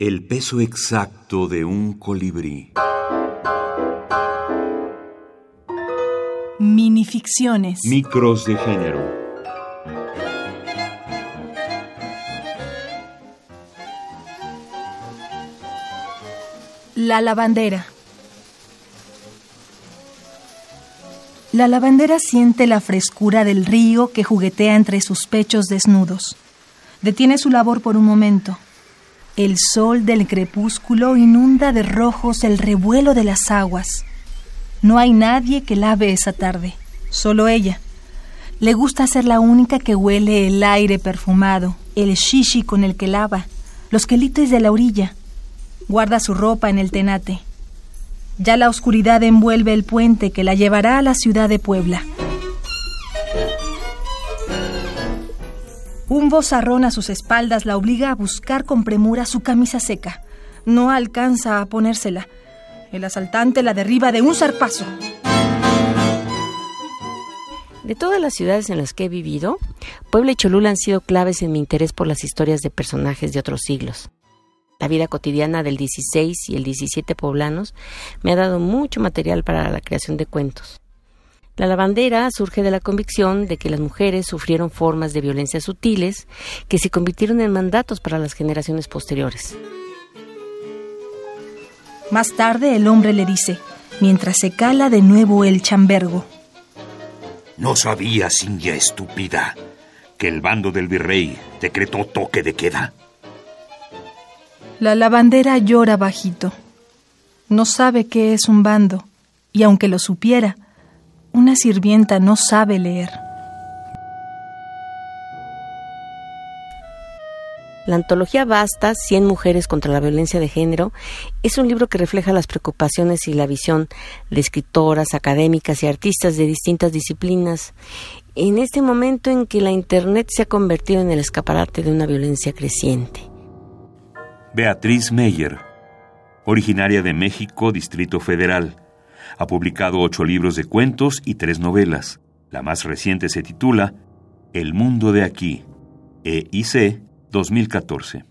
El peso exacto de un colibrí. Minificciones. Micros de género. La lavandera. La lavandera siente la frescura del río que juguetea entre sus pechos desnudos. Detiene su labor por un momento el sol del crepúsculo inunda de rojos el revuelo de las aguas. No hay nadie que lave esa tarde, solo ella. Le gusta ser la única que huele el aire perfumado, el shishi con el que lava, los quelites de la orilla. Guarda su ropa en el tenate. Ya la oscuridad envuelve el puente que la llevará a la ciudad de Puebla. Un vozarrón a sus espaldas la obliga a buscar con premura su camisa seca. No alcanza a ponérsela. El asaltante la derriba de un zarpazo. De todas las ciudades en las que he vivido, Puebla y Cholula han sido claves en mi interés por las historias de personajes de otros siglos. La vida cotidiana del 16 y el 17 poblanos me ha dado mucho material para la creación de cuentos. La lavandera surge de la convicción de que las mujeres sufrieron formas de violencia sutiles que se convirtieron en mandatos para las generaciones posteriores. Más tarde el hombre le dice, mientras se cala de nuevo el chambergo. No sabía, Sinja estúpida, que el bando del virrey decretó toque de queda. La lavandera llora bajito. No sabe qué es un bando, y aunque lo supiera, una sirvienta no sabe leer. La antología Basta, 100 mujeres contra la violencia de género, es un libro que refleja las preocupaciones y la visión de escritoras, académicas y artistas de distintas disciplinas en este momento en que la Internet se ha convertido en el escaparate de una violencia creciente. Beatriz Meyer, originaria de México, Distrito Federal ha publicado ocho libros de cuentos y tres novelas. La más reciente se titula El mundo de aquí, EIC 2014.